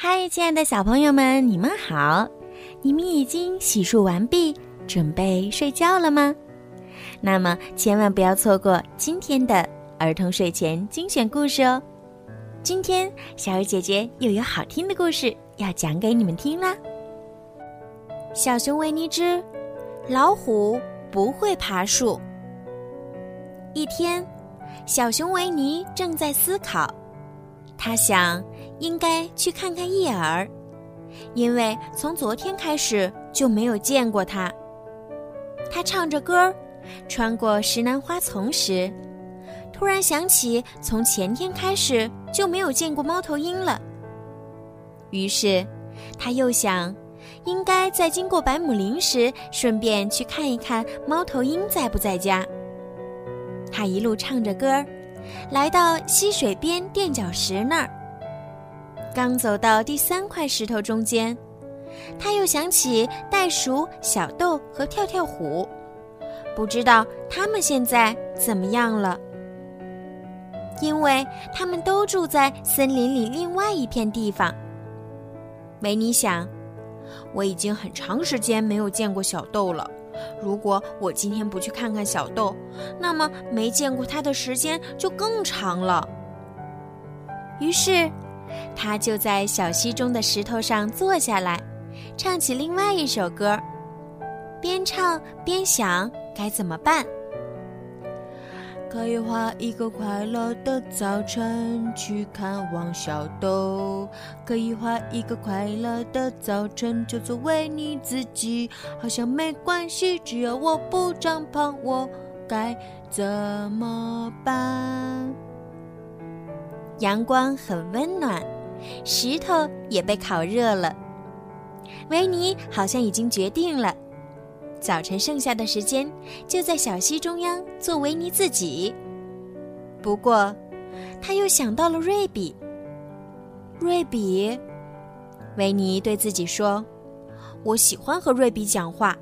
嗨，亲爱的小朋友们，你们好！你们已经洗漱完毕，准备睡觉了吗？那么千万不要错过今天的儿童睡前精选故事哦！今天小鱼姐姐又有好听的故事要讲给你们听啦。小熊维尼之老虎不会爬树。一天，小熊维尼正在思考。他想，应该去看看叶儿，因为从昨天开始就没有见过它。他唱着歌，穿过石楠花丛时，突然想起从前天开始就没有见过猫头鹰了。于是，他又想，应该在经过百亩林时，顺便去看一看猫头鹰在不在家。他一路唱着歌。来到溪水边垫脚石那儿，刚走到第三块石头中间，他又想起袋鼠、小豆和跳跳虎，不知道他们现在怎么样了，因为他们都住在森林里另外一片地方。维尼想，我已经很长时间没有见过小豆了。如果我今天不去看看小豆，那么没见过他的时间就更长了。于是，他就在小溪中的石头上坐下来，唱起另外一首歌，边唱边想该怎么办。可以画一个快乐的早晨去看望小豆，可以画一个快乐的早晨就作为你自己，好像没关系，只要我不长胖，我该怎么办？阳光很温暖，石头也被烤热了。维尼好像已经决定了。早晨剩下的时间，就在小溪中央做维尼自己。不过，他又想到了瑞比。瑞比，维尼对自己说：“我喜欢和瑞比讲话，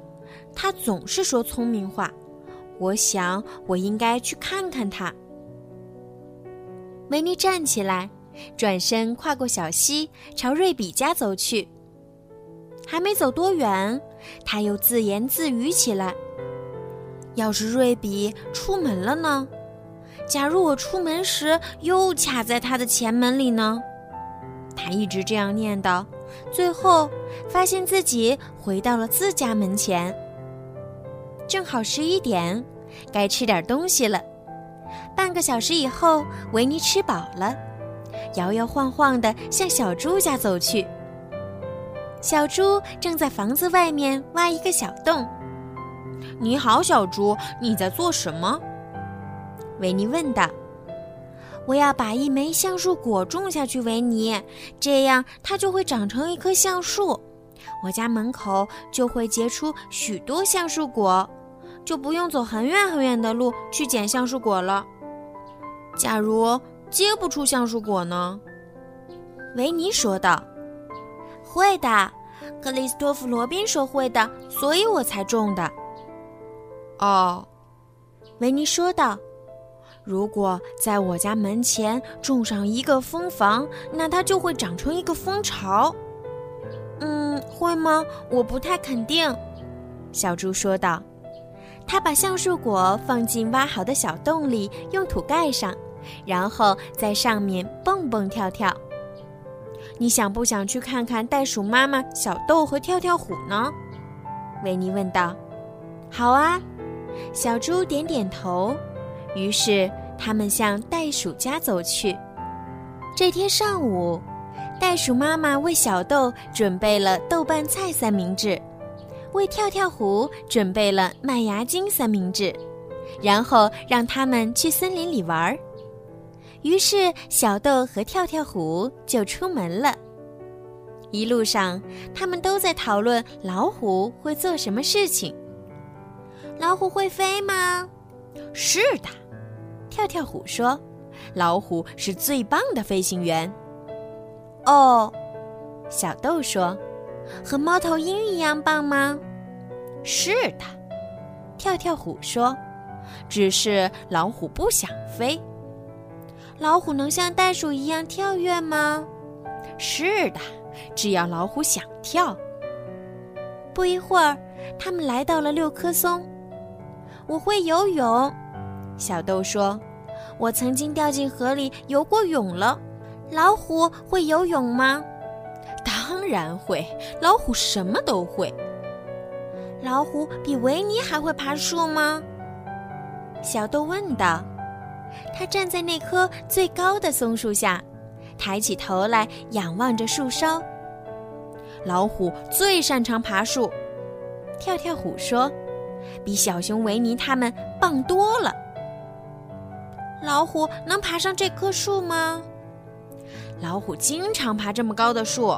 他总是说聪明话。我想，我应该去看看他。”梅尼站起来，转身跨过小溪，朝瑞比家走去。还没走多远，他又自言自语起来：“要是瑞比出门了呢？假如我出门时又卡在他的前门里呢？”他一直这样念叨，最后发现自己回到了自家门前。正好十一点，该吃点东西了。半个小时以后，维尼吃饱了，摇摇晃晃地向小猪家走去。小猪正在房子外面挖一个小洞。你好，小猪，你在做什么？维尼问道。我要把一枚橡树果种下去，维尼，这样它就会长成一棵橡树，我家门口就会结出许多橡树果，就不用走很远很远的路去捡橡树果了。假如结不出橡树果呢？维尼说道。会的，克里斯托弗·罗宾说会的，所以我才种的。哦，维尼说道：“如果在我家门前种上一个蜂房，那它就会长成一个蜂巢。”嗯，会吗？我不太肯定。”小猪说道。他把橡树果放进挖好的小洞里，用土盖上，然后在上面蹦蹦跳跳。你想不想去看看袋鼠妈妈、小豆和跳跳虎呢？维尼问道。好啊，小猪点点头。于是他们向袋鼠家走去。这天上午，袋鼠妈妈为小豆准备了豆瓣菜三明治，为跳跳虎准备了麦芽精三明治，然后让他们去森林里玩儿。于是，小豆和跳跳虎就出门了。一路上，他们都在讨论老虎会做什么事情。老虎会飞吗？是的，跳跳虎说：“老虎是最棒的飞行员。”哦，小豆说：“和猫头鹰一样棒吗？”是的，跳跳虎说：“只是老虎不想飞。”老虎能像袋鼠一样跳跃吗？是的，只要老虎想跳。不一会儿，他们来到了六棵松。我会游泳，小豆说：“我曾经掉进河里游过泳了。”老虎会游泳吗？当然会，老虎什么都会。老虎比维尼还会爬树吗？小豆问道。他站在那棵最高的松树下，抬起头来仰望着树梢。老虎最擅长爬树，跳跳虎说：“比小熊维尼他们棒多了。”老虎能爬上这棵树吗？老虎经常爬这么高的树，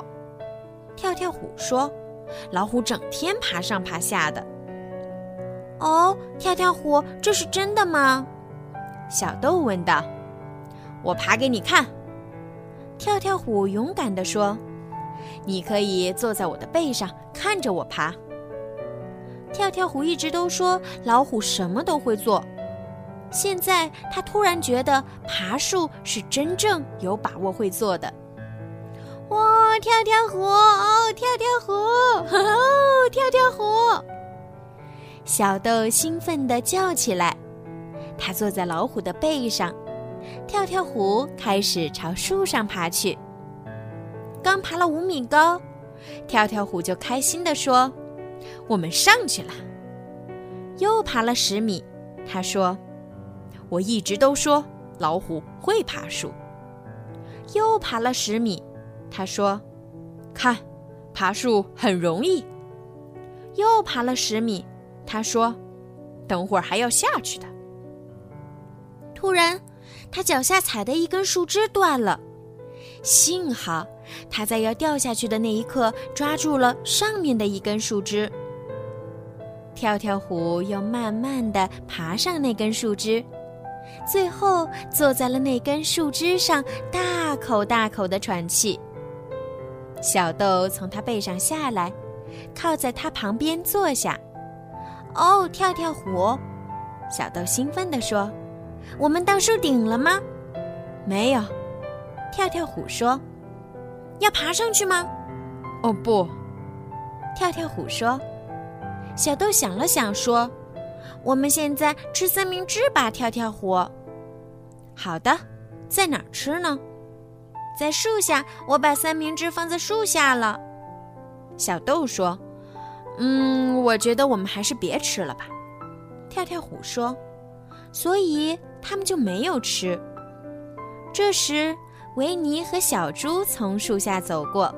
跳跳虎说：“老虎整天爬上爬下的。”哦，跳跳虎，这是真的吗？小豆问道。“我爬给你看。”跳跳虎勇敢地说。“你可以坐在我的背上，看着我爬。”跳跳虎一直都说老虎什么都会做。现在他突然觉得爬树是真正有把握会做的。哇！跳跳虎，哦，跳跳虎，哦，跳跳虎！小豆兴奋地叫起来。他坐在老虎的背上，跳跳虎开始朝树上爬去。刚爬了五米高，跳跳虎就开心地说：“我们上去了。”又爬了十米，他说。我一直都说老虎会爬树。又爬了十米，他说：“看，爬树很容易。”又爬了十米，他说：“等会儿还要下去的。”突然，他脚下踩的一根树枝断了，幸好他在要掉下去的那一刻抓住了上面的一根树枝。跳跳虎又慢慢的爬上那根树枝。最后坐在了那根树枝上，大口大口的喘气。小豆从他背上下来，靠在他旁边坐下。哦，跳跳虎，小豆兴奋地说：“我们到树顶了吗？”“没有。”跳跳虎说。“要爬上去吗？”“哦，不。”跳跳虎说。小豆想了想说。我们现在吃三明治吧，跳跳虎。好的，在哪儿吃呢？在树下，我把三明治放在树下了。小豆说：“嗯，我觉得我们还是别吃了吧。”跳跳虎说：“所以他们就没有吃。”这时，维尼和小猪从树下走过。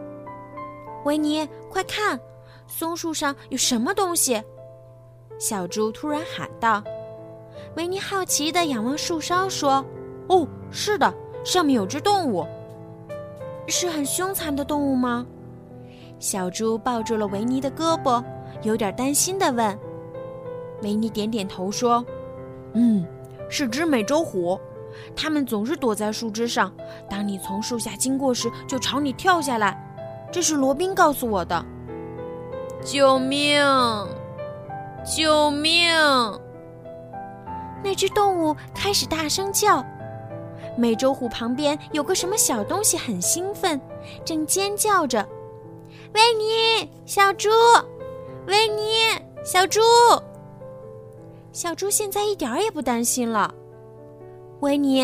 维尼，快看，松树上有什么东西？小猪突然喊道：“维尼好奇地仰望树梢，说：‘哦，是的，上面有只动物，是很凶残的动物吗？’”小猪抱住了维尼的胳膊，有点担心地问。维尼点点头说：“嗯，是只美洲虎，它们总是躲在树枝上，当你从树下经过时，就朝你跳下来。这是罗宾告诉我的。”救命！救命！那只动物开始大声叫。美洲虎旁边有个什么小东西很兴奋，正尖叫着：“维尼，小猪，维尼，小猪！”小猪现在一点儿也不担心了。维尼，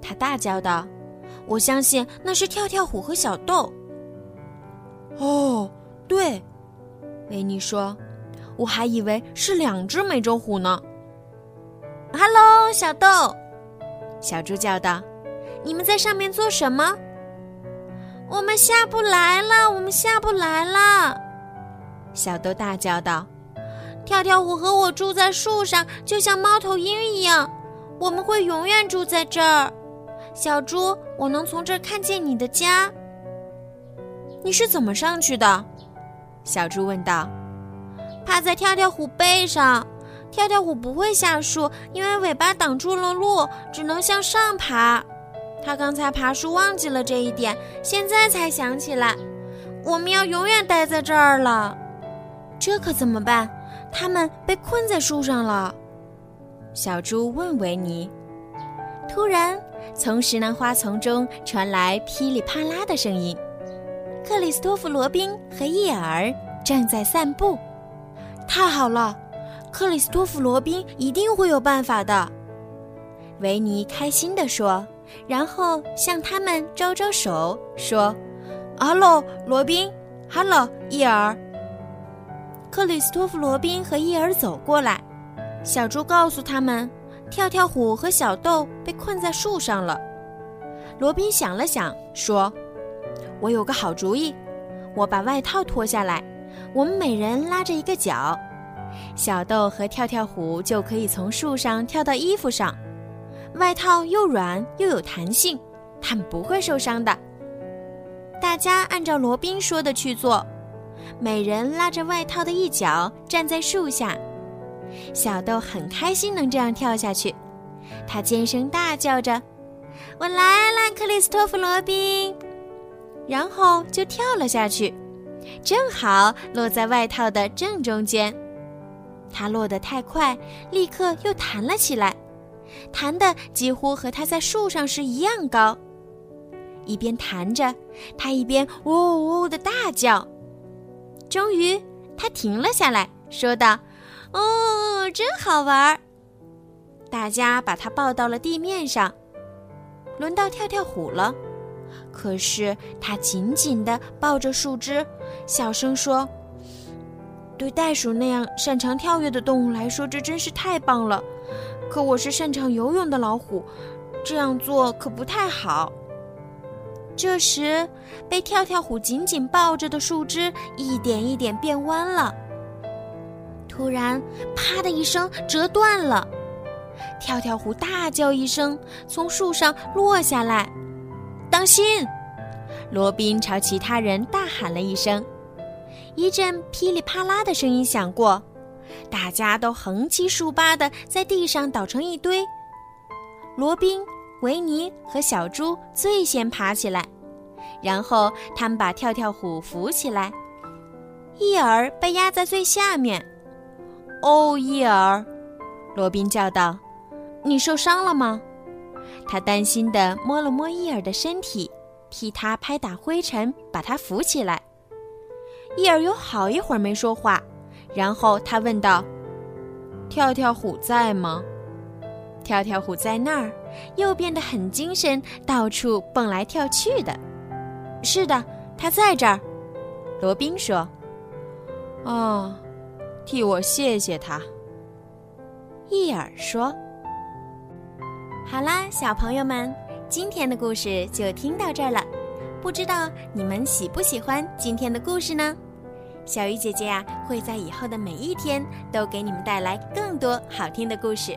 他大叫道：“我相信那是跳跳虎和小豆。”哦，对，维尼说。我还以为是两只美洲虎呢。Hello，小豆，小猪叫道：“你们在上面做什么？”我们下不来了，我们下不来了！小豆大叫道：“跳跳虎和我住在树上，就像猫头鹰一样，我们会永远住在这儿。”小猪，我能从这儿看见你的家。你是怎么上去的？小猪问道。趴在跳跳虎背上，跳跳虎不会下树，因为尾巴挡住了路，只能向上爬。他刚才爬树忘记了这一点，现在才想起来。我们要永远待在这儿了，这可怎么办？他们被困在树上了。小猪问维尼。突然，从石楠花丛中传来噼里啪啦的声音。克里斯托弗·罗宾和叶儿正在散步。太好了，克里斯托弗·罗宾一定会有办法的。维尼开心地说，然后向他们招招手，说哈喽，罗宾哈喽，叶儿。”克里斯托弗·罗宾和伊尔走过来，小猪告诉他们，跳跳虎和小豆被困在树上了。罗宾想了想，说：“我有个好主意，我把外套脱下来，我们每人拉着一个脚，小豆和跳跳虎就可以从树上跳到衣服上。外套又软又有弹性，他们不会受伤的。”大家按照罗宾说的去做。每人拉着外套的一角站在树下，小豆很开心能这样跳下去，他尖声大叫着：“我来了，克里斯托弗·罗宾！”然后就跳了下去，正好落在外套的正中间。他落得太快，立刻又弹了起来，弹的几乎和他在树上时一样高。一边弹着，他一边“呜呜”的大叫。终于，他停了下来，说道：“哦，真好玩儿！”大家把他抱到了地面上。轮到跳跳虎了，可是他紧紧地抱着树枝，小声说：“对袋鼠那样擅长跳跃的动物来说，这真是太棒了。可我是擅长游泳的老虎，这样做可不太好。”这时，被跳跳虎紧紧抱着的树枝一点一点变弯了。突然，啪的一声折断了。跳跳虎大叫一声，从树上落下来。当心！罗宾朝其他人大喊了一声。一阵噼里啪啦的声音响过，大家都横七竖八的在地上倒成一堆。罗宾。维尼和小猪最先爬起来，然后他们把跳跳虎扶起来。伊尔被压在最下面。哦，伊尔，罗宾叫道：“你受伤了吗？”他担心地摸了摸伊尔的身体，替他拍打灰尘，把他扶起来。伊尔有好一会儿没说话，然后他问道：“跳跳虎在吗？”跳跳虎在那儿，又变得很精神，到处蹦来跳去的。是的，他在这儿。罗宾说：“哦，替我谢谢他。”伊尔说：“好啦，小朋友们，今天的故事就听到这儿了。不知道你们喜不喜欢今天的故事呢？小鱼姐姐呀，会在以后的每一天都给你们带来更多好听的故事。”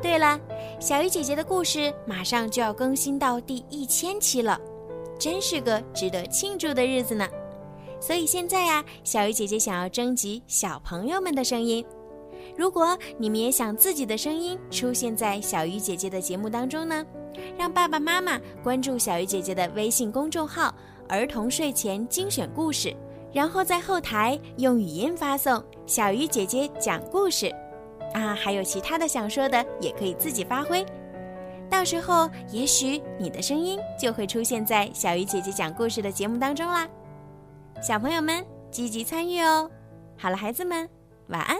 对了，小鱼姐姐的故事马上就要更新到第一千期了，真是个值得庆祝的日子呢。所以现在呀，小鱼姐姐想要征集小朋友们的声音。如果你们也想自己的声音出现在小鱼姐姐的节目当中呢，让爸爸妈妈关注小鱼姐姐的微信公众号“儿童睡前精选故事”，然后在后台用语音发送“小鱼姐姐讲故事”。啊，还有其他的想说的，也可以自己发挥。到时候，也许你的声音就会出现在小鱼姐姐讲故事的节目当中啦。小朋友们，积极参与哦！好了，孩子们，晚安。